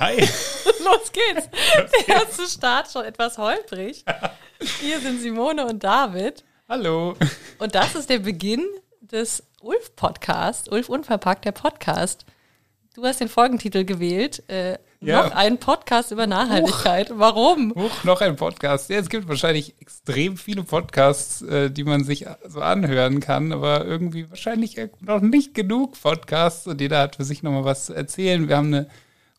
Hi. Los geht's. Der erste Start schon etwas holprig. Hier sind Simone und David. Hallo. Und das ist der Beginn des Ulf-Podcasts. Ulf Unverpackt, der Podcast. Du hast den Folgentitel gewählt. Äh, Ja. Noch ein Podcast über Nachhaltigkeit. Warum? Huch, noch ein Podcast. Ja, es gibt wahrscheinlich extrem viele Podcasts, äh, die man sich so anhören kann, aber irgendwie wahrscheinlich noch nicht genug Podcasts und jeder hat für sich nochmal was zu erzählen. Wir haben eine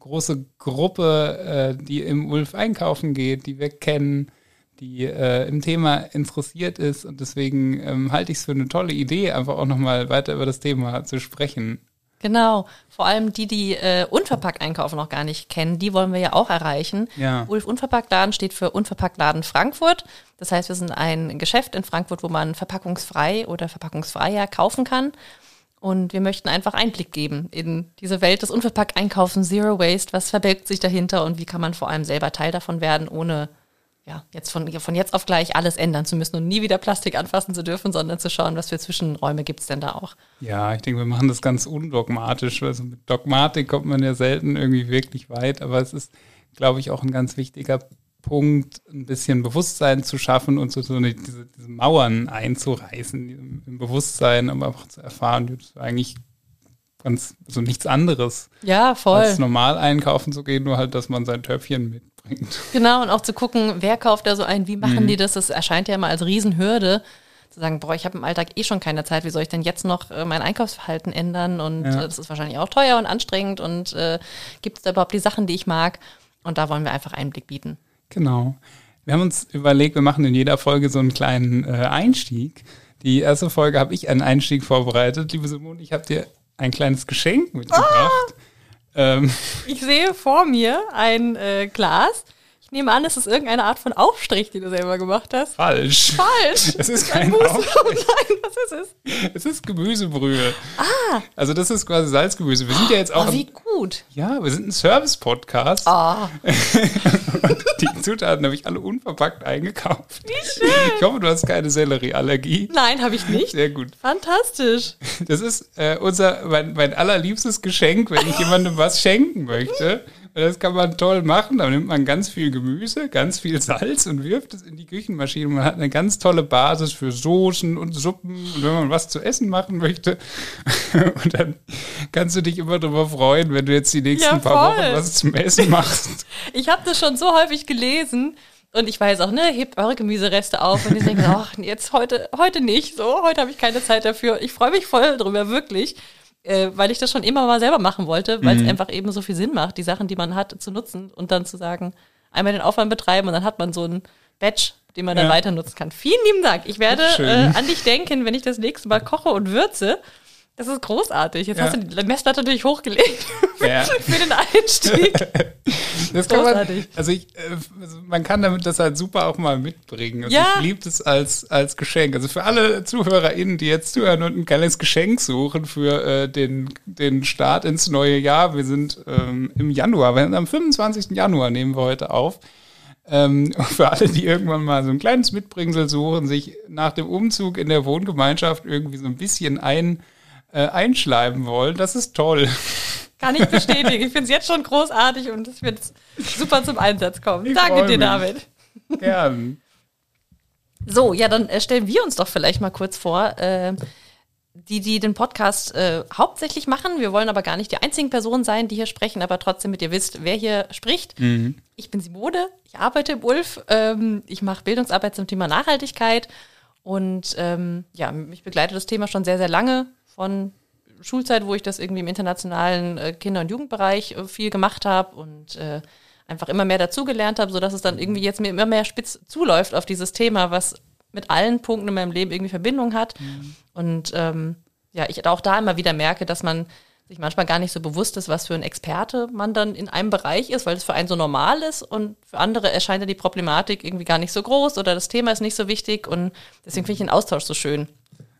große Gruppe, äh, die im Ulf einkaufen geht, die wir kennen, die äh, im Thema interessiert ist und deswegen ähm, halte ich es für eine tolle Idee, einfach auch nochmal weiter über das Thema zu sprechen. Genau. Vor allem die, die äh, unverpackt einkaufen noch gar nicht kennen, die wollen wir ja auch erreichen. Ja. Ulf Unverpacktladen steht für Unverpacktladen Frankfurt. Das heißt, wir sind ein Geschäft in Frankfurt, wo man verpackungsfrei oder verpackungsfreier kaufen kann. Und wir möchten einfach Einblick geben in diese Welt des Unverpackt-Einkaufens, Zero Waste. Was verbirgt sich dahinter und wie kann man vor allem selber Teil davon werden, ohne ja, jetzt von, von jetzt auf gleich alles ändern zu müssen und nie wieder Plastik anfassen zu dürfen, sondern zu schauen, was für Zwischenräume gibt's denn da auch. Ja, ich denke, wir machen das ganz undogmatisch. Also mit Dogmatik kommt man ja selten irgendwie wirklich weit, aber es ist, glaube ich, auch ein ganz wichtiger Punkt, ein bisschen Bewusstsein zu schaffen und so, so eine, diese, diese Mauern einzureißen im, Bewusstsein, um einfach zu erfahren, das ist eigentlich ganz, also nichts anderes, Ja, voll. als normal einkaufen zu gehen, nur halt, dass man sein Töpfchen mitbringt. Genau, und auch zu gucken, wer kauft da so ein, wie machen die das? Das erscheint ja immer als Riesenhürde, zu sagen, boah, ich habe im Alltag eh schon keine Zeit, wie soll ich denn jetzt noch äh, mein Einkaufsverhalten ändern? Und Ja. äh, das ist wahrscheinlich auch teuer und anstrengend und äh, gibt es da überhaupt die Sachen, die ich mag? Und da wollen wir einfach Einblick bieten. Genau. Wir haben uns überlegt, wir machen in jeder Folge so einen kleinen äh, Einstieg. Die erste Folge habe ich einen Einstieg vorbereitet. Liebe Simone, ich habe dir ein kleines Geschenk mitgebracht. Ähm, Ich sehe vor mir ein äh, Glas. Ich nehme an, es ist irgendeine Art von Aufstrich, die du selber gemacht hast. falsch. Falsch. Es ist ein kein. Aufstrich. Nein, was ist es? Es ist Gemüsebrühe. Ah. Also das ist quasi Salzgemüse. Wir sind ja jetzt auch, Oh, wie gut. ja, wir sind ein Service-Podcast. Ah, Und die Zutaten habe ich alle unverpackt eingekauft. Wie schön. Ich hoffe, du hast keine Sellerieallergie. nein, habe ich nicht. Sehr gut. Fantastisch. Das ist äh, unser, mein, mein allerliebstes Geschenk, wenn ich jemandem was schenken möchte. Das kann man toll machen. Da nimmt man ganz viel Gemüse, ganz viel Salz und wirft es in die Küchenmaschine. Man hat eine ganz tolle Basis für Soßen und Suppen. Und wenn man was zu essen machen möchte, und dann kannst du dich immer darüber freuen, wenn du jetzt die nächsten Ja, paar. Wochen was zum Essen machst. Ich habe das schon so häufig gelesen und ich weiß auch, ne, hebt eure Gemüsereste auf und ich denke, ach, jetzt heute, heute nicht, so, heute habe ich keine Zeit dafür. Ich freue mich voll drüber, wirklich, äh, weil ich das schon immer mal selber machen wollte, weil es einfach eben so viel Sinn macht, die Sachen, die man hat, zu nutzen und dann zu sagen, einmal den Aufwand betreiben und dann hat man so ein Batch, den man dann Ja. weiter nutzen kann. Vielen lieben Dank. Ich werde äh, an dich denken, wenn ich das nächste Mal koche und würze. Das ist großartig. Jetzt Ja. hast du die Messlatte natürlich hochgelegt Ja. für den Einstieg. Das kann man, Großartig. also ich, äh, also man kann damit das halt super auch mal mitbringen. Also Ja. ich liebe das als, als Geschenk. Also für alle ZuhörerInnen, die jetzt zuhören und ein kleines Geschenk suchen für äh, den, den Start ins neue Jahr. Wir sind ähm, im Januar, wir sind am 25. Januar nehmen wir heute auf. Ähm, für alle, die irgendwann mal so ein kleines Mitbringsel suchen, sich nach dem Umzug in der Wohngemeinschaft irgendwie so ein bisschen ein, äh, einschleiben wollen, das ist toll. Kann ich bestätigen. Ich finde es jetzt schon großartig und es wird super zum Einsatz kommen. Ich Danke dir, mich. David. Gern. So, ja, dann äh, stellen wir uns doch vielleicht mal kurz vor, äh, die, die den Podcast äh, hauptsächlich machen. Wir wollen aber gar nicht die einzigen Personen sein, die hier sprechen, aber trotzdem mit ihr wisst, wer hier spricht. Ich bin Simone, ich arbeite im Ulf, ähm, ich mache Bildungsarbeit zum Thema Nachhaltigkeit und ähm, ja, mich begleitet das Thema schon sehr, sehr lange von Schulzeit, wo ich das irgendwie im internationalen äh, Kinder- und Jugendbereich äh, viel gemacht habe und äh, einfach immer mehr dazugelernt habe, sodass es dann irgendwie jetzt mir immer mehr spitz zuläuft auf dieses Thema, was mit allen Punkten in meinem Leben irgendwie Verbindung hat. Und ähm, ja, ich auch da immer wieder merke, dass man sich manchmal gar nicht so bewusst ist, was für ein Experte man dann in einem Bereich ist, weil es für einen so normal ist und für andere erscheint ja die Problematik irgendwie gar nicht so groß oder das Thema ist nicht so wichtig und deswegen finde ich den Austausch so schön.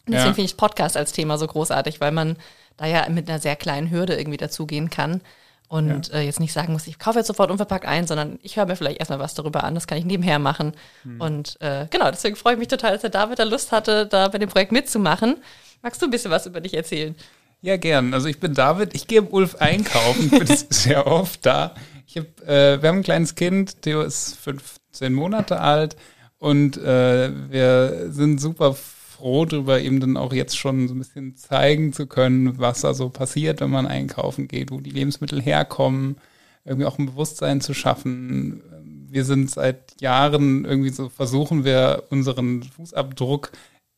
Und deswegen Ja. finde ich Podcast als Thema so großartig, weil man da ja mit einer sehr kleinen Hürde irgendwie dazugehen kann und äh, jetzt nicht sagen muss, ich kaufe jetzt sofort unverpackt ein, sondern ich höre mir vielleicht erstmal was darüber an, das kann ich nebenher machen. Und äh, genau, deswegen freue ich mich total, dass der David da Lust hatte, da bei dem Projekt mitzumachen. Magst du ein bisschen was über dich erzählen? Ja, gern. Also ich bin David, ich gehe im Ulf einkaufen, ich bin sehr oft da. Ich hab, äh, wir haben ein kleines Kind, Theo ist 15 Monate alt und äh, wir sind super froh darüber, ihm dann auch jetzt schon so ein bisschen zeigen zu können, was da so passiert, wenn man einkaufen geht, wo die Lebensmittel herkommen, irgendwie auch ein Bewusstsein zu schaffen. Wir sind seit Jahren irgendwie so, versuchen wir unseren Fußabdruck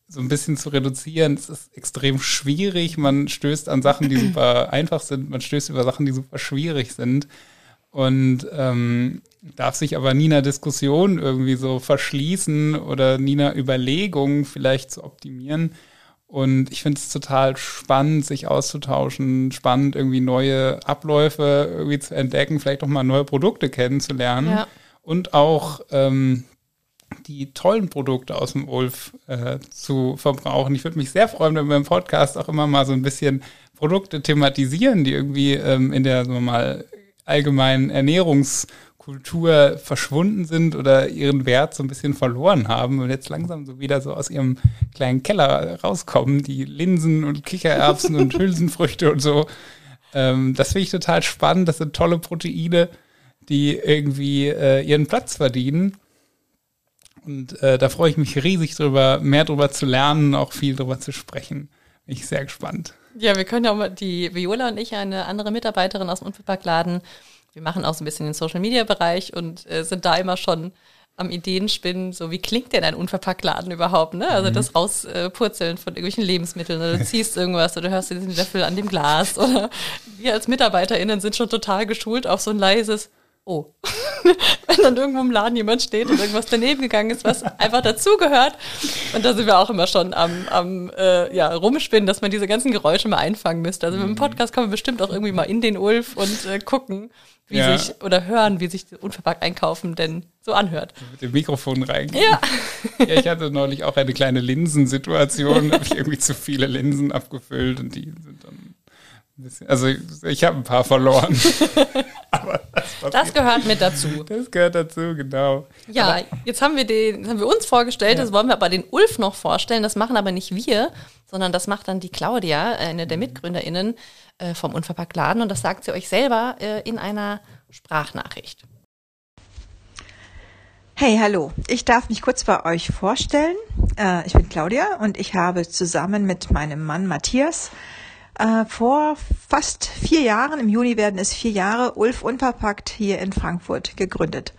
so ein bisschen zu reduzieren. Es ist extrem schwierig. Man stößt an Sachen, die super einfach sind. Man stößt über Sachen, die super schwierig sind. Und ähm, darf sich aber nie einer Diskussion irgendwie so verschließen oder nie einer Überlegung vielleicht zu optimieren. Und ich finde es total spannend, sich auszutauschen, spannend, irgendwie neue Abläufe irgendwie zu entdecken, vielleicht auch mal neue Produkte kennenzulernen ja. und auch ähm, die tollen Produkte aus dem Ulf äh, zu verbrauchen. Ich würde mich sehr freuen, wenn wir im Podcast auch immer mal so ein bisschen Produkte thematisieren, die irgendwie ähm, in der, sagen wir mal, allgemeinen Ernährungs- Kultur verschwunden sind oder ihren Wert so ein bisschen verloren haben und jetzt langsam so wieder so aus ihrem kleinen Keller rauskommen, die Linsen und Kichererbsen und Hülsenfrüchte und so. Ähm, das finde ich total spannend. Das sind tolle Proteine, die irgendwie äh, ihren Platz verdienen. Und äh, da freue ich mich riesig drüber, mehr drüber zu lernen, auch viel drüber zu sprechen. Bin ich sehr gespannt. Ja, wir können ja mal, die Viola und ich, eine andere Mitarbeiterin aus dem Unverpacktladen, wir machen auch so ein bisschen den Social Media Bereich und äh, sind da immer schon am Ideenspinnen, so wie klingt denn ein Unverpacktladen überhaupt, ne? Also mhm. das Rauspurzeln von irgendwelchen Lebensmitteln oder du ziehst irgendwas oder hörst diesen Löffel an dem Glas oder wir als MitarbeiterInnen sind schon total geschult auf so ein leises Oh. Wenn dann irgendwo im Laden jemand steht und irgendwas daneben gegangen ist, was einfach dazugehört. Und da sind wir auch immer schon am, am äh, ja, rumspinnen, dass man diese ganzen Geräusche mal einfangen müsste. Also mit dem mhm. Podcast kommen wir bestimmt auch irgendwie mal in den Ulf und äh, gucken, wie ja. sich oder hören, wie sich unverpackt einkaufen denn so anhört. Mit dem Mikrofon reingehen. Ja. ja, ich hatte neulich auch eine kleine Linsensituation, habe ich irgendwie zu viele Linsen abgefüllt und die sind dann also ich, habe ein paar verloren. Aber das, das, gehört mit dazu. Das gehört dazu, genau. Ja, aber jetzt haben wir den, haben wir uns vorgestellt, ja. das wollen wir aber den Ulf noch vorstellen. Das machen aber nicht wir, sondern das macht dann die Claudia, eine der MitgründerInnen äh, vom Unverpacktladen. Und das sagt sie euch selber äh, in einer Sprachnachricht. Hey, hallo. Ich darf mich kurz bei euch vorstellen. Äh, ich bin Claudia und ich habe zusammen mit meinem Mann Matthias äh, vor fast vier Jahren, im Juni werden es vier Jahre, Ulf Unverpackt hier in Frankfurt gegründet.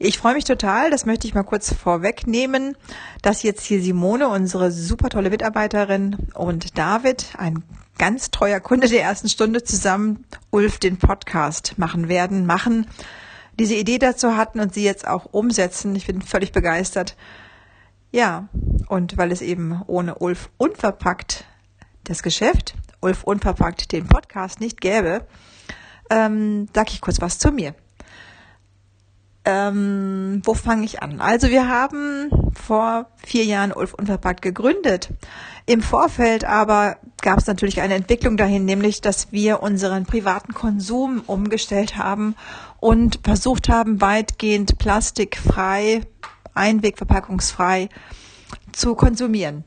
Ich freue mich total, das möchte ich mal kurz vorwegnehmen, dass jetzt hier Simone, unsere super tolle Mitarbeiterin, und David, ein ganz treuer Kunde der ersten Stunde, zusammen Ulf den Podcast machen werden, machen, diese Idee dazu hatten und sie jetzt auch umsetzen. Ich bin völlig begeistert. Ja, und weil es eben ohne Ulf unverpackt das Geschäft, Ulf Unverpackt, den Podcast nicht gäbe, ähm, sage ich kurz was zu mir. Ähm, wo fange ich an? Also wir haben vor vier Jahren Ulf Unverpackt gegründet. Im Vorfeld aber gab es natürlich eine Entwicklung dahin, nämlich dass wir unseren privaten Konsum umgestellt haben und versucht haben, weitgehend plastikfrei, einwegverpackungsfrei zu konsumieren.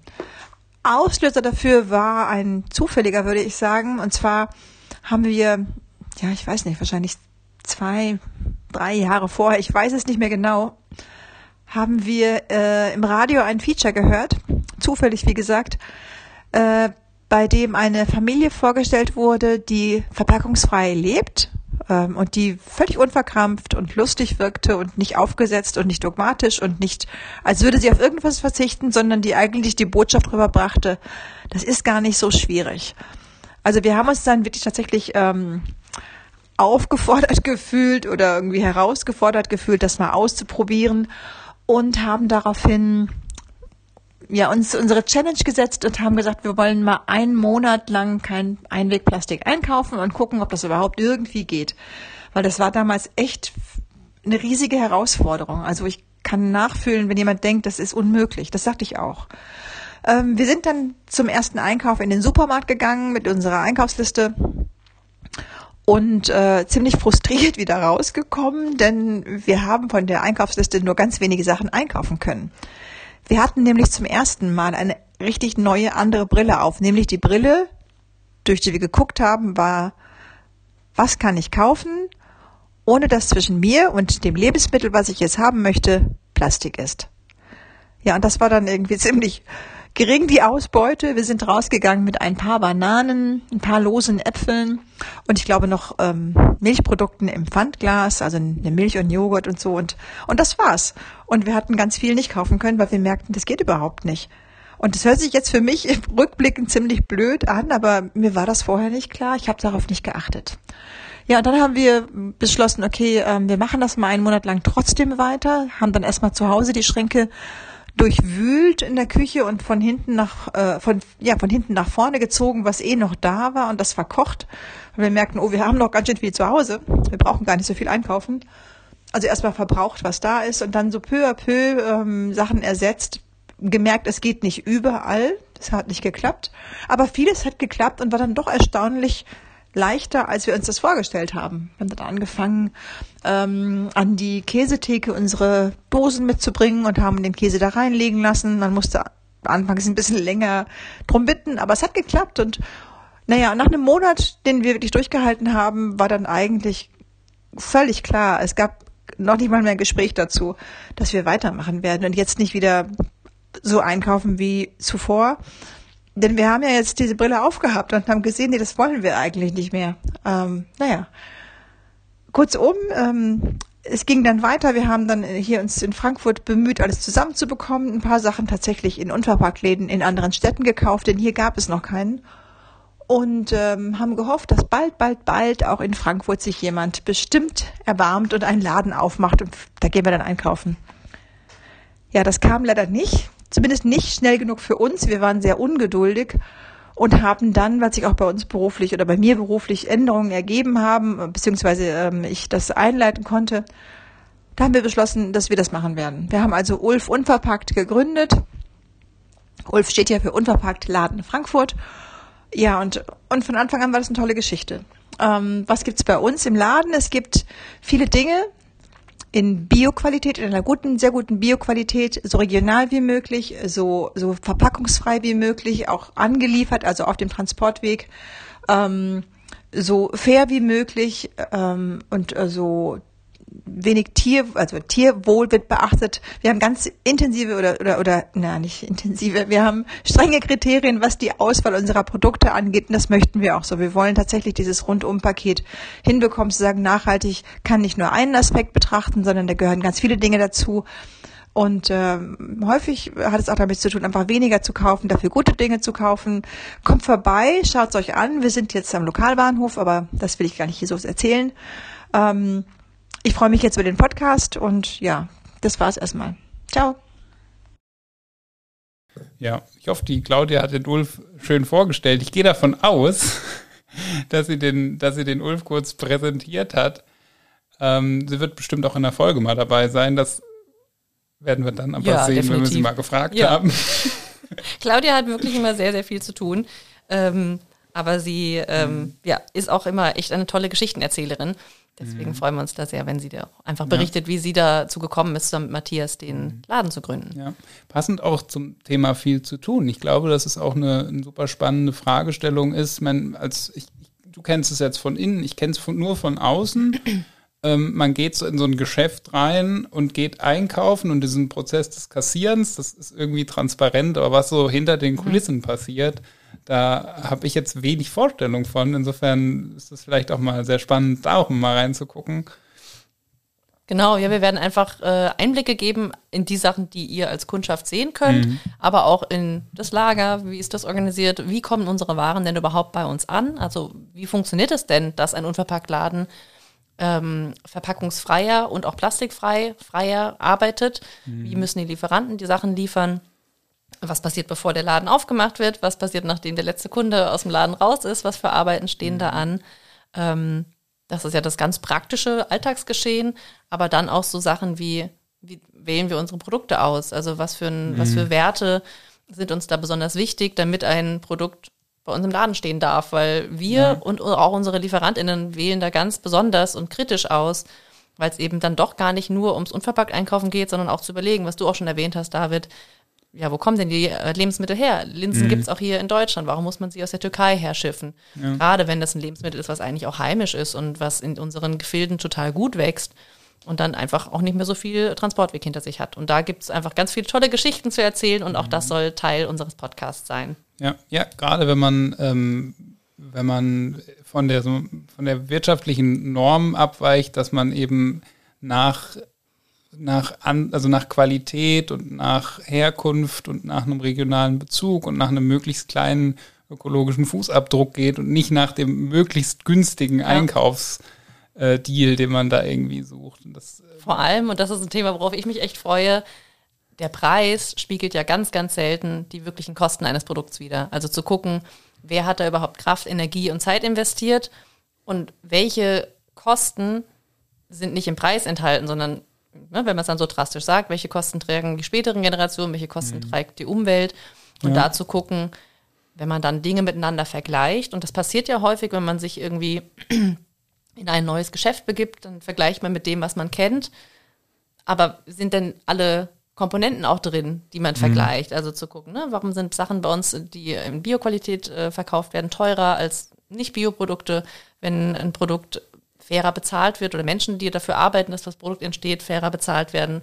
Auslöser dafür war ein zufälliger, würde ich sagen. Und zwar haben wir, ja, ich weiß nicht, wahrscheinlich zwei, drei Jahre vorher, ich weiß es nicht mehr genau, haben wir äh, im Radio ein Feature gehört, zufällig wie gesagt, äh, bei dem eine Familie vorgestellt wurde, die verpackungsfrei lebt ähm, und die völlig unverkrampft und lustig wirkte und nicht aufgesetzt und nicht dogmatisch und nicht, als würde sie auf irgendwas verzichten, sondern die eigentlich die Botschaft rüberbrachte, das ist gar nicht so schwierig. Also wir haben uns dann wirklich tatsächlich ähm, aufgefordert gefühlt oder irgendwie herausgefordert gefühlt, das mal auszuprobieren und haben daraufhin ja, uns unsere Challenge gesetzt und haben gesagt, wir wollen mal einen Monat lang kein Einwegplastik einkaufen und gucken, ob das überhaupt irgendwie geht. Weil das war damals echt eine riesige Herausforderung. Also ich kann nachfühlen, wenn jemand denkt, das ist unmöglich. Das sagte ich auch. Ähm, wir sind dann zum ersten Einkauf in den Supermarkt gegangen mit unserer Einkaufsliste und äh, ziemlich frustriert wieder rausgekommen, denn wir haben von der Einkaufsliste nur ganz wenige Sachen einkaufen können. Wir hatten nämlich zum ersten Mal eine richtig neue andere Brille auf, nämlich die Brille durch die wir geguckt haben, war, was kann ich kaufen, ohne dass zwischen mir und dem Lebensmittel, was ich jetzt haben möchte, Plastik ist. Ja, und das war dann irgendwie ziemlich gering die Ausbeute. Wir sind rausgegangen mit ein paar Bananen, ein paar losen Äpfeln und ich glaube noch ähm, Milchprodukten im Pfandglas, also eine Milch und Joghurt und so und und das war's. Und wir hatten ganz viel nicht kaufen können, weil wir merkten, das geht überhaupt nicht. Und das hört sich jetzt für mich im Rückblicken ziemlich blöd an, aber mir war das vorher nicht klar. Ich habe darauf nicht geachtet. Ja, und dann haben wir beschlossen, okay, ähm, wir machen das mal einen Monat lang trotzdem weiter, haben dann erstmal zu Hause die Schränke durchwühlt in der Küche und von hinten nach äh, von ja von hinten nach vorne gezogen, was eh noch da war und das verkocht. Und wir merkten, oh, wir haben noch ganz schön viel zu Hause. Wir brauchen gar nicht so viel einkaufen. Also erstmal verbraucht, was da ist und dann so peu à peu ähm, Sachen ersetzt. Gemerkt, es geht nicht überall. Das hat nicht geklappt. Aber vieles hat geklappt und war dann doch erstaunlich leichter, als wir uns das vorgestellt haben. Wir haben dann angefangen, ähm, an die Käsetheke unsere Dosen mitzubringen und haben den Käse da reinlegen lassen. Man musste anfangs ein bisschen länger drum bitten, aber es hat geklappt und naja, nach einem Monat, den wir wirklich durchgehalten haben, war dann eigentlich völlig klar, es gab noch nicht mal mehr ein Gespräch dazu, dass wir weitermachen werden und jetzt nicht wieder so einkaufen wie zuvor, denn wir haben ja jetzt diese Brille aufgehabt und haben gesehen, nee, das wollen wir eigentlich nicht mehr. Ähm, naja, kurzum, ähm, es ging dann weiter. Wir haben dann hier uns in Frankfurt bemüht, alles zusammenzubekommen. Ein paar Sachen tatsächlich in Unverpacktläden in anderen Städten gekauft, denn hier gab es noch keinen. Und ähm, haben gehofft, dass bald, bald, bald auch in Frankfurt sich jemand bestimmt erbarmt und einen Laden aufmacht. Und da gehen wir dann einkaufen. Ja, das kam leider nicht zumindest nicht schnell genug für uns. Wir waren sehr ungeduldig und haben dann, was sich auch bei uns beruflich oder bei mir beruflich Änderungen ergeben haben, beziehungsweise ähm, ich das einleiten konnte, da haben wir beschlossen, dass wir das machen werden. Wir haben also Ulf Unverpackt gegründet. Ulf steht ja für Unverpackt Laden Frankfurt. Ja, und, und von Anfang an war das eine tolle Geschichte. Ähm, was gibt's bei uns im Laden? Es gibt viele Dinge, in Bioqualität, in einer guten, sehr guten Bioqualität, so regional wie möglich, so, so verpackungsfrei wie möglich, auch angeliefert, also auf dem Transportweg, ähm, so fair wie möglich ähm, und äh, so wenig Tier, also Tierwohl wird beachtet. Wir haben ganz intensive oder, oder, oder, na, nicht intensive, wir haben strenge Kriterien, was die Auswahl unserer Produkte angeht und das möchten wir auch so. Wir wollen tatsächlich dieses Rundumpaket hinbekommen, zu sagen, nachhaltig kann nicht nur einen Aspekt betrachten, sondern da gehören ganz viele Dinge dazu. Und äh, häufig hat es auch damit zu tun, einfach weniger zu kaufen, dafür gute Dinge zu kaufen. Kommt vorbei, schaut's euch an. Wir sind jetzt am Lokalbahnhof, aber das will ich gar nicht hier so erzählen. Ähm, ich freue mich jetzt über den Podcast und ja, das war's erstmal. Ciao. Ja, ich hoffe, die Claudia hat den Ulf schön vorgestellt. Ich gehe davon aus, dass sie den, dass sie den Ulf kurz präsentiert hat. Ähm, sie wird bestimmt auch in der Folge mal dabei sein. Das werden wir dann aber ja, sehen, definitiv. wenn wir sie mal gefragt ja. haben. Claudia hat wirklich immer sehr, sehr viel zu tun. Ähm, aber sie ähm, mhm. ja, ist auch immer echt eine tolle Geschichtenerzählerin. Deswegen mhm. freuen wir uns da sehr, wenn sie da einfach berichtet, ja. wie sie dazu gekommen ist, mit Matthias den mhm. Laden zu gründen. Ja, passend auch zum Thema viel zu tun. Ich glaube, dass es auch eine, eine super spannende Fragestellung ist. Man, als ich, du kennst es jetzt von innen, ich kenne es nur von außen. ähm, man geht so in so ein Geschäft rein und geht einkaufen und diesen Prozess des Kassierens, das ist irgendwie transparent, aber was so hinter den mhm. Kulissen mhm. passiert, da habe ich jetzt wenig Vorstellung von. Insofern ist es vielleicht auch mal sehr spannend, da auch mal reinzugucken. Genau, ja, wir werden einfach äh, Einblicke geben in die Sachen, die ihr als Kundschaft sehen könnt, mhm. aber auch in das Lager, wie ist das organisiert, wie kommen unsere Waren denn überhaupt bei uns an? Also wie funktioniert es denn, dass ein Unverpacktladen ähm, verpackungsfreier und auch plastikfrei freier arbeitet? Mhm. Wie müssen die Lieferanten die Sachen liefern? Was passiert, bevor der Laden aufgemacht wird, was passiert, nachdem der letzte Kunde aus dem Laden raus ist, was für Arbeiten stehen mhm. da an. Ähm, das ist ja das ganz praktische Alltagsgeschehen, aber dann auch so Sachen wie, wie wählen wir unsere Produkte aus? Also was für, ein, mhm. was für Werte sind uns da besonders wichtig, damit ein Produkt bei uns im Laden stehen darf, weil wir ja. und auch unsere LieferantInnen wählen da ganz besonders und kritisch aus, weil es eben dann doch gar nicht nur ums unverpackt Einkaufen geht, sondern auch zu überlegen, was du auch schon erwähnt hast, David, ja, wo kommen denn die äh, Lebensmittel her? Linsen Mhm. gibt's auch hier in Deutschland. Warum muss man sie aus der Türkei herschiffen? Ja. Gerade wenn das ein Lebensmittel ist, was eigentlich auch heimisch ist und was in unseren Gefilden total gut wächst und dann einfach auch nicht mehr so viel Transportweg hinter sich hat. Und da gibt's einfach ganz viele tolle Geschichten zu erzählen und auch das soll Teil unseres Podcasts sein. Ja, ja, gerade wenn man, ähm, wenn man von der, so, von der wirtschaftlichen Norm abweicht, dass man eben nach, nach, an, also nach Qualität und nach Herkunft und nach einem regionalen Bezug und nach einem möglichst kleinen ökologischen Fußabdruck geht und nicht nach dem möglichst günstigen Einkaufsdeal, den man da irgendwie sucht. Das, äh, Vor allem, und das ist ein Thema, worauf ich mich echt freue, der Preis spiegelt ja ganz, ganz selten die wirklichen Kosten eines Produkts wider. Also zu gucken, wer hat da überhaupt Kraft, Energie und Zeit investiert und welche Kosten sind nicht im Preis enthalten, sondern, ne, wenn man es dann so drastisch sagt, welche Kosten tragen die späteren Generationen, welche Kosten trägt die Umwelt und Ja. da zu gucken, wenn man dann Dinge miteinander vergleicht, und das passiert ja häufig, wenn man sich irgendwie in ein neues Geschäft begibt, dann vergleicht man mit dem, was man kennt. Aber sind denn alle Komponenten auch drin, die man vergleicht? Also zu gucken, ne, warum sind Sachen bei uns, die in Bioqualität äh, verkauft werden, teurer als Nicht-Bioprodukte, wenn ein Produkt fairer bezahlt wird oder Menschen, die dafür arbeiten, dass das Produkt entsteht, fairer bezahlt werden.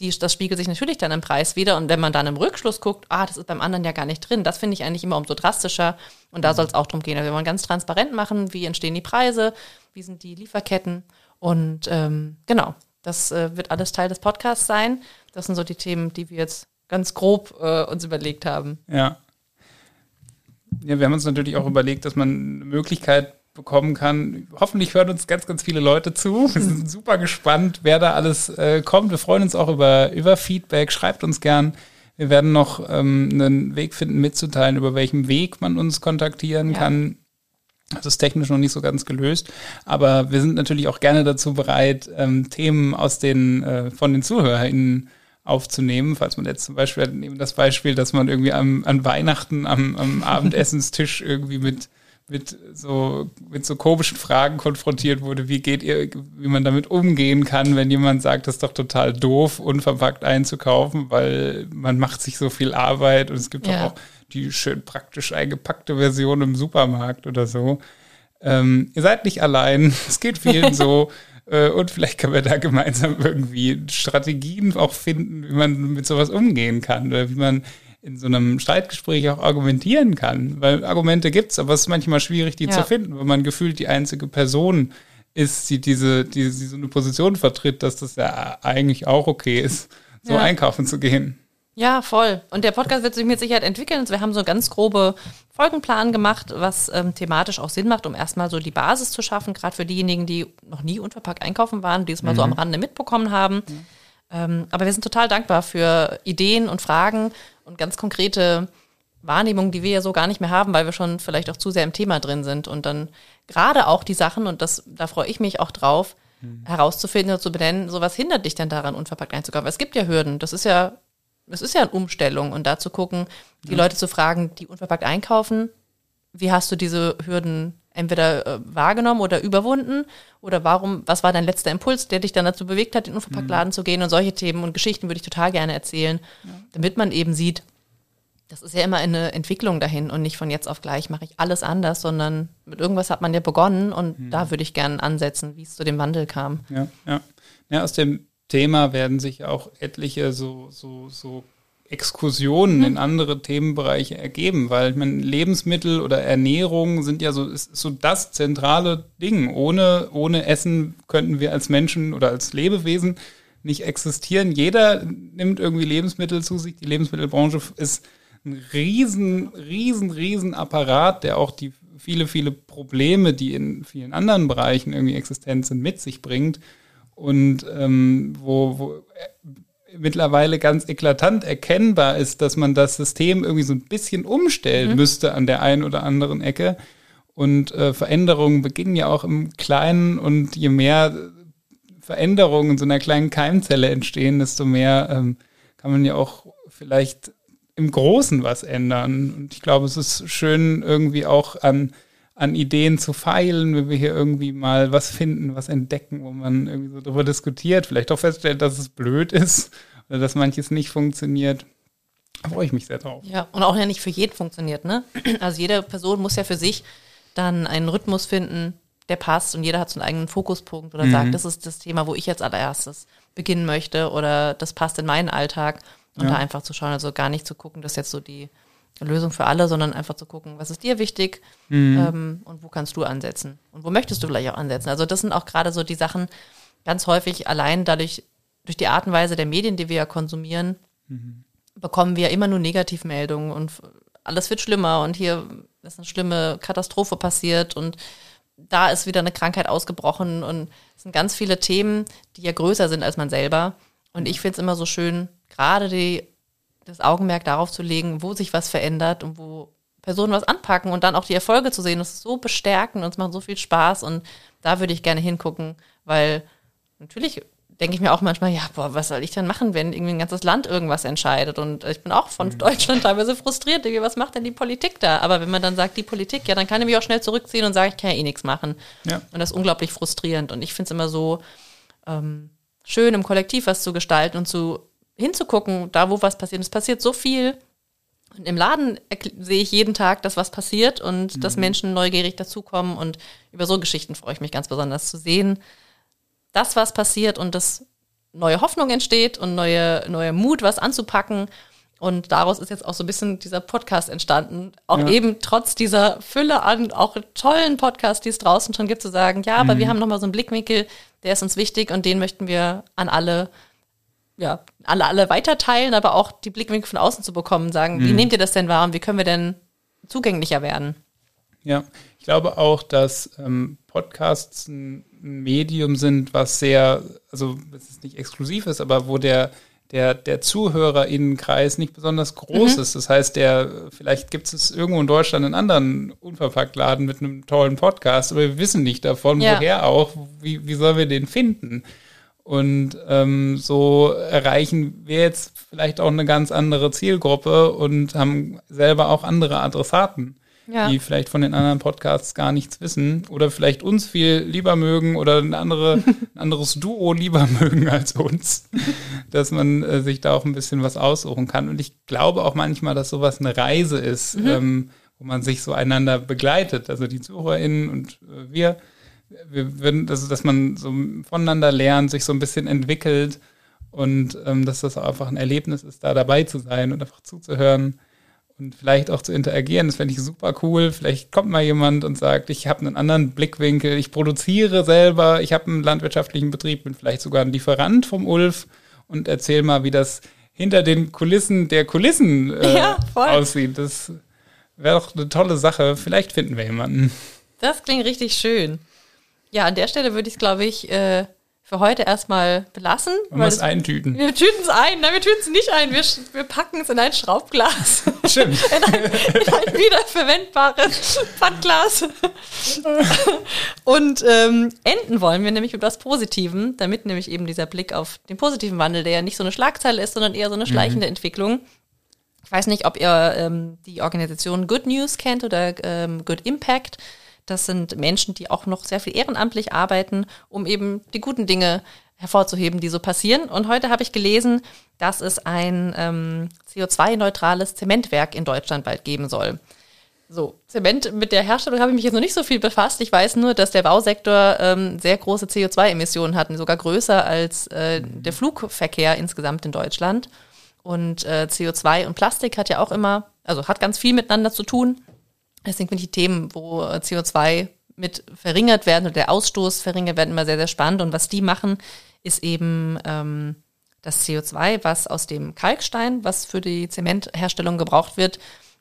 Die, das spiegelt sich natürlich dann im Preis wieder. Und wenn man dann im Rückschluss guckt, ah, das ist beim anderen ja gar nicht drin, das finde ich eigentlich immer umso drastischer. Und da soll es auch drum gehen. Also wir wollen ganz transparent machen, wie entstehen die Preise, wie sind die Lieferketten. Und ähm, genau, das äh, wird alles Teil des Podcasts sein. Das sind so die Themen, die wir jetzt ganz grob äh, uns überlegt haben. Ja. Ja, wir haben uns natürlich auch überlegt, dass man eine Möglichkeit bekommen kann. Hoffentlich hören uns ganz, ganz viele Leute zu. Wir sind super gespannt, wer da alles äh, kommt. Wir freuen uns auch über, über Feedback. Schreibt uns gern. Wir werden noch ähm, einen Weg finden, mitzuteilen, über welchem Weg man uns kontaktieren Ja. kann. Das ist technisch noch nicht so ganz gelöst, aber wir sind natürlich auch gerne dazu bereit, ähm, Themen aus den äh, von den ZuhörerInnen aufzunehmen. Falls man jetzt zum Beispiel nehmen das Beispiel, dass man irgendwie am, an Weihnachten am, am Abendessenstisch irgendwie mit mit so mit so komischen Fragen konfrontiert wurde. Wie geht ihr, wie man damit umgehen kann, wenn jemand sagt, das ist doch total doof, unverpackt einzukaufen, weil man macht sich so viel Arbeit und es gibt Ja. doch auch die schön praktisch eingepackte Version im Supermarkt oder so. Ähm, ihr seid nicht allein, es geht vielen so. Äh, Und vielleicht können wir da gemeinsam irgendwie Strategien auch finden, wie man mit sowas umgehen kann oder wie man in so einem Streitgespräch auch argumentieren kann. Weil Argumente gibt's, aber es ist manchmal schwierig, die Ja. zu finden, weil man gefühlt die einzige Person ist, die diese, die, die so eine Position vertritt, dass das ja eigentlich auch okay ist, so Ja. einkaufen zu gehen. Ja, voll. Und der Podcast wird sich mit Sicherheit entwickeln. Also wir haben so einen ganz grobe Folgenplan gemacht, was ähm, thematisch auch Sinn macht, um erstmal so die Basis zu schaffen, gerade für diejenigen, die noch nie unverpackt einkaufen waren, die es mal so am Rande mitbekommen haben. Ähm, aber wir sind total dankbar für Ideen und Fragen und ganz konkrete Wahrnehmungen, die wir ja so gar nicht mehr haben, weil wir schon vielleicht auch zu sehr im Thema drin sind. Und dann gerade auch die Sachen, und das, da freue ich mich auch drauf, herauszufinden oder zu benennen, so was hindert dich denn daran, unverpackt einzukaufen? Es gibt ja Hürden. Das ist ja es ist ja eine Umstellung und da zu gucken, die Leute zu fragen, die unverpackt einkaufen, wie hast du diese Hürden entweder äh, wahrgenommen oder überwunden? Oder warum, was war dein letzter Impuls, der dich dann dazu bewegt hat, in den Unverpacktladen zu gehen? Und solche Themen und Geschichten würde ich total gerne erzählen, damit man eben sieht, das ist ja immer eine Entwicklung dahin und nicht von jetzt auf gleich mache ich alles anders, sondern mit irgendwas hat man ja begonnen und da würde ich gerne ansetzen, wie es zu dem Wandel kam. Ja, ja. Ja, aus dem Thema werden sich auch etliche so, so, so Exkursionen in andere Themenbereiche ergeben, weil ich meine, Lebensmittel oder Ernährung sind ja so, ist so das zentrale Ding. Ohne, ohne Essen könnten wir als Menschen oder als Lebewesen nicht existieren. Jeder nimmt irgendwie Lebensmittel zu sich. Die Lebensmittelbranche ist ein riesen, riesen, riesen Apparat, der auch die viele, viele Probleme, die in vielen anderen Bereichen irgendwie existent sind, mit sich bringt und ähm, wo, wo äh, mittlerweile ganz eklatant erkennbar ist, dass man das System irgendwie so ein bisschen umstellen müsste an der einen oder anderen Ecke. Und äh, Veränderungen beginnen ja auch im Kleinen und je mehr Veränderungen in so einer kleinen Keimzelle entstehen, desto mehr ähm, kann man ja auch vielleicht im Großen was ändern. Und ich glaube, es ist schön, irgendwie auch an, an Ideen zu feilen, wenn wir hier irgendwie mal was finden, was entdecken, wo man irgendwie so drüber diskutiert, vielleicht auch feststellt, dass es blöd ist oder dass manches nicht funktioniert. Da freue ich mich sehr drauf. Ja, und auch ja nicht für jeden funktioniert, ne? Also jede Person muss ja für sich dann einen Rhythmus finden, der passt und jeder hat so einen eigenen Fokuspunkt oder mhm. sagt, das ist das Thema, wo ich jetzt allererstes beginnen möchte oder das passt in meinen Alltag und ja. da einfach zu schauen, also gar nicht zu gucken, das ist jetzt so die Lösung für alle, sondern einfach zu gucken, was ist dir wichtig mhm. ähm, und wo kannst du ansetzen und wo möchtest du vielleicht auch ansetzen. Also das sind auch gerade so die Sachen ganz häufig allein dadurch, durch die Art und Weise der Medien, die wir ja konsumieren, mhm. bekommen wir immer nur Negativmeldungen und alles wird schlimmer und hier ist eine schlimme Katastrophe passiert und da ist wieder eine Krankheit ausgebrochen und es sind ganz viele Themen, die ja größer sind als man selber. Und ich finde es immer so schön, gerade die, das Augenmerk darauf zu legen, wo sich was verändert und wo Personen was anpacken und dann auch die Erfolge zu sehen. Das ist so bestärkend und es macht so viel Spaß und da würde ich gerne hingucken, weil natürlich denke ich mir auch manchmal, ja, boah, was soll ich denn machen, wenn irgendwie ein ganzes Land irgendwas entscheidet? Und ich bin auch von mhm. Deutschland teilweise frustriert, was macht denn die Politik da? Aber wenn man dann sagt, die Politik, ja, dann kann ich mich auch schnell zurückziehen und sagen, ich kann ja eh nichts machen. Ja. Und das ist unglaublich frustrierend. Und ich finde es immer so ähm, schön, im Kollektiv was zu gestalten und zu hinzugucken, da wo was passiert. Es passiert so viel. Und im Laden sehe ich jeden Tag, dass was passiert und mhm. dass Menschen neugierig dazukommen. Und über so Geschichten freue ich mich ganz besonders zu sehen das, was passiert und das neue Hoffnung entsteht und neue, neue Mut, was anzupacken. Und daraus ist jetzt auch so ein bisschen dieser Podcast entstanden. Auch ja. eben trotz dieser Fülle an auch tollen Podcasts, die es draußen schon gibt, zu sagen, ja, aber mhm. wir haben nochmal so einen Blickwinkel, der ist uns wichtig und den möchten wir an alle, ja, alle, alle weiterteilen, aber auch die Blickwinkel von außen zu bekommen, sagen, mhm. wie nehmt ihr das denn wahr und wie können wir denn zugänglicher werden? Ja, ich glaube auch, dass ähm, Podcasts ein Medium sind, was sehr, also es ist nicht exklusiv ist, aber wo der der, der ZuhörerInnenkreis nicht besonders groß mhm. ist. Das heißt, der, vielleicht gibt es irgendwo in Deutschland einen anderen Unverpacktladen mit einem tollen Podcast, aber wir wissen nicht davon, ja. woher auch, wie, wie sollen wir den finden? Und ähm, so erreichen wir jetzt vielleicht auch eine ganz andere Zielgruppe und haben selber auch andere Adressaten ja. die vielleicht von den anderen Podcasts gar nichts wissen oder vielleicht uns viel lieber mögen oder ein, andere, ein anderes Duo lieber mögen als uns, dass man äh, sich da auch ein bisschen was aussuchen kann. Und ich glaube auch manchmal, dass sowas eine Reise ist, mhm. ähm, wo man sich so einander begleitet, also die ZuhörerInnen und äh, wir. Wir würden, also dass man so voneinander lernt, sich so ein bisschen entwickelt und ähm, dass das auch einfach ein Erlebnis ist, da dabei zu sein und einfach zuzuhören und vielleicht auch zu interagieren. Das fände ich super cool. Vielleicht kommt mal jemand und sagt, ich habe einen anderen Blickwinkel, ich produziere selber, ich habe einen landwirtschaftlichen Betrieb, bin vielleicht sogar ein Lieferant vom Ulf und erzähl mal, wie das hinter den Kulissen der Kulissen äh, ja, aussieht. Das wäre doch eine tolle Sache. Vielleicht finden wir jemanden. Das klingt richtig schön. Ja, an der Stelle würde ich es, glaube ich, äh, für heute erstmal belassen. Und was eintüten. Wir tüten es ein. Nein, wir tüten es nicht ein. Wir, wir packen es in ein Schraubglas. Stimmt. in, ein, in ein wiederverwendbares Pfandglas. Und ähm, enden wollen wir nämlich mit was Positivem, damit nämlich eben dieser Blick auf den positiven Wandel, der ja nicht so eine Schlagzeile ist, sondern eher so eine schleichende mhm. Entwicklung. Ich weiß nicht, ob ihr ähm, die Organisation Good News kennt oder ähm, Good Impact. Das sind Menschen, die auch noch sehr viel ehrenamtlich arbeiten, um eben die guten Dinge hervorzuheben, die so passieren. Und heute habe ich gelesen, dass es ein ähm, CO2-neutrales Zementwerk in Deutschland bald geben soll. So, Zement, mit der Herstellung habe ich mich jetzt noch nicht so viel befasst. Ich weiß nur, dass der Bausektor ähm, sehr große CO2-Emissionen hat, sogar größer als äh, der Flugverkehr insgesamt in Deutschland. Und äh, CO2 und Plastik hat ja auch immer, also hat ganz viel miteinander zu tun. Deswegen finde ich die Themen, wo CO2 mit verringert werden oder der Ausstoß verringert werden, immer sehr, sehr spannend. Und was die machen, ist eben ähm, das CO2, was aus dem Kalkstein, was für die Zementherstellung gebraucht wird,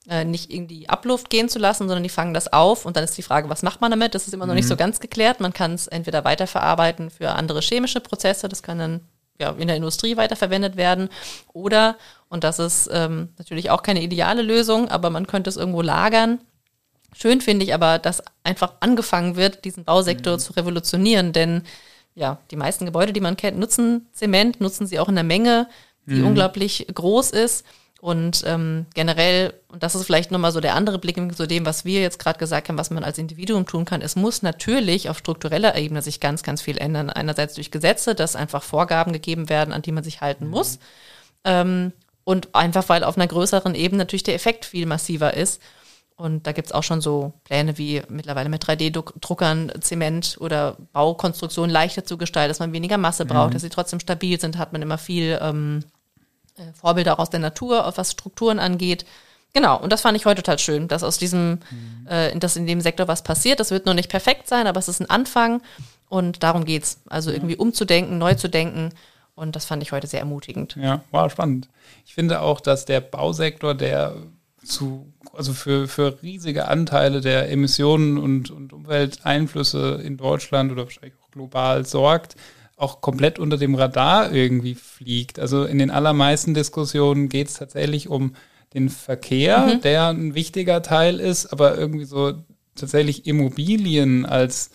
äh, nicht in die Abluft gehen zu lassen, sondern die fangen das auf und dann ist die Frage, was macht man damit? Das ist immer noch nicht so mhm. ganz geklärt. Man kann es entweder weiterverarbeiten für andere chemische Prozesse, das kann dann ja, in der Industrie weiterverwendet werden oder, und das ist ähm, natürlich auch keine ideale Lösung, aber man könnte es irgendwo lagern Schön finde ich aber, dass einfach angefangen wird, diesen Bausektor mhm. zu revolutionieren, denn ja, die meisten Gebäude, die man kennt, nutzen Zement, nutzen sie auch in der Menge, die mhm. unglaublich groß ist. Und ähm, generell, und das ist vielleicht nochmal so der andere Blick zu dem, was wir jetzt gerade gesagt haben, was man als Individuum tun kann. Es muss natürlich auf struktureller Ebene sich ganz, ganz viel ändern. Einerseits durch Gesetze, dass einfach Vorgaben gegeben werden, an die man sich halten mhm. muss. Ähm, Und einfach, weil auf einer größeren Ebene natürlich der Effekt viel massiver ist. Und da gibt es auch schon so Pläne wie mittlerweile mit 3D-Druckern Zement oder Baukonstruktionen leichter zu gestalten, dass man weniger Masse braucht, mhm. dass sie trotzdem stabil sind, hat man immer viel ähm, äh, Vorbilder auch aus der Natur, was Strukturen angeht. Genau, und das fand ich heute total schön, dass aus diesem, mhm. äh, dass in dem Sektor was passiert. Das wird nur nicht perfekt sein, aber es ist ein Anfang und darum geht's. Also irgendwie umzudenken, neu zu denken. Und das fand ich heute sehr ermutigend. Ja, war spannend. Ich finde auch, dass der Bausektor, der zu, also für, für riesige Anteile der Emissionen und, und Umwelteinflüsse in Deutschland oder wahrscheinlich auch global sorgt, auch komplett unter dem Radar irgendwie fliegt. Also in den allermeisten Diskussionen geht es tatsächlich um den Verkehr, mhm. der ein wichtiger Teil ist, aber irgendwie so tatsächlich Immobilien als,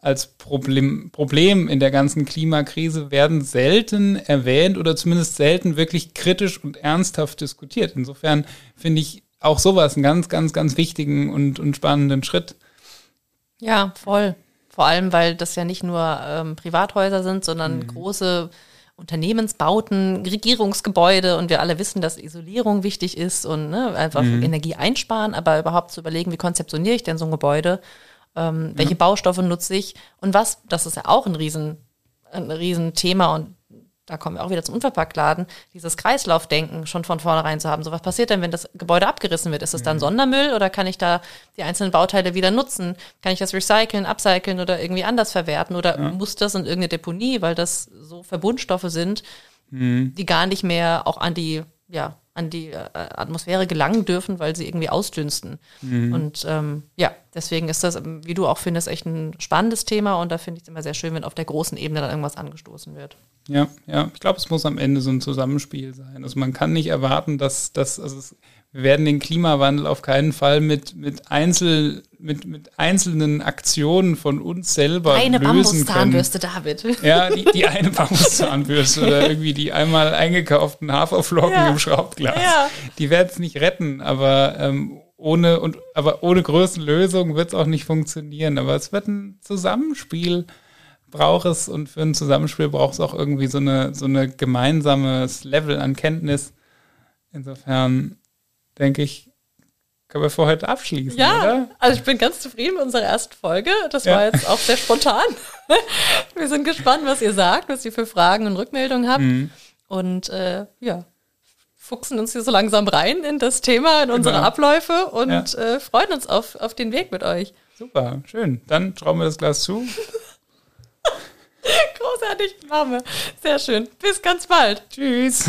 als Problem, Problem in der ganzen Klimakrise werden selten erwähnt oder zumindest selten wirklich kritisch und ernsthaft diskutiert. Insofern finde ich auch sowas einen ganz, ganz, ganz wichtigen und, und spannenden Schritt. Ja, voll. Vor allem, weil das ja nicht nur ähm, Privathäuser sind, sondern mhm. große Unternehmensbauten, Regierungsgebäude und wir alle wissen, dass Isolierung wichtig ist und ne, einfach mhm. Energie einsparen, aber überhaupt zu überlegen, wie konzeptioniere ich denn so ein Gebäude, ähm, welche ja. Baustoffe nutze ich und was, das ist ja auch ein riesen, ein riesen Thema und da kommen wir auch wieder zum Unverpacktladen, dieses Kreislaufdenken schon von vornherein zu haben. So, was passiert denn, wenn das Gebäude abgerissen wird? Ist es dann mhm. Sondermüll oder kann ich da die einzelnen Bauteile wieder nutzen? Kann ich das recyceln, upcyclen oder irgendwie anders verwerten? Oder ja. muss das in irgendeine Deponie, weil das so Verbundstoffe sind, mhm. die gar nicht mehr auch an die, ja, an die äh, Atmosphäre gelangen dürfen, weil sie irgendwie ausdünsten. Mhm. Und ähm, ja, deswegen ist das, wie du auch findest, echt ein spannendes Thema und da finde ich es immer sehr schön, wenn auf der großen Ebene dann irgendwas angestoßen wird. Ja, ja, ich glaube, es muss am Ende so ein Zusammenspiel sein. Also man kann nicht erwarten, dass, dass also es, wir werden den Klimawandel auf keinen Fall mit, mit, Einzel, mit, mit einzelnen Aktionen von uns selber eine lösen Bambuszahnbürste, David. Ja, die, die eine Bambuszahnbürste oder irgendwie die einmal eingekauften Haferflocken ja. im Schraubglas. Ja. Die werden es nicht retten, aber ähm, ohne und aber ohne Größenlösung wird es auch nicht funktionieren. Aber es wird ein Zusammenspiel braucht es und für ein Zusammenspiel braucht es auch irgendwie so eine, so eine gemeinsames Level an Kenntnis. Insofern denke ich, können wir für heute abschließen, ja, oder? also ich bin ganz zufrieden mit unserer ersten Folge. Das ja. war jetzt auch sehr spontan. wir sind gespannt, was ihr sagt, was ihr für Fragen und Rückmeldungen habt. Mhm. Und äh, ja, fuchsen uns hier so langsam rein in das Thema, in unsere genau. Abläufe und ja. äh, freuen uns auf, auf den Weg mit euch. Super, schön. Dann schrauben wir das Glas zu. Großartig, machen wir. Sehr schön. Bis ganz bald. Tschüss.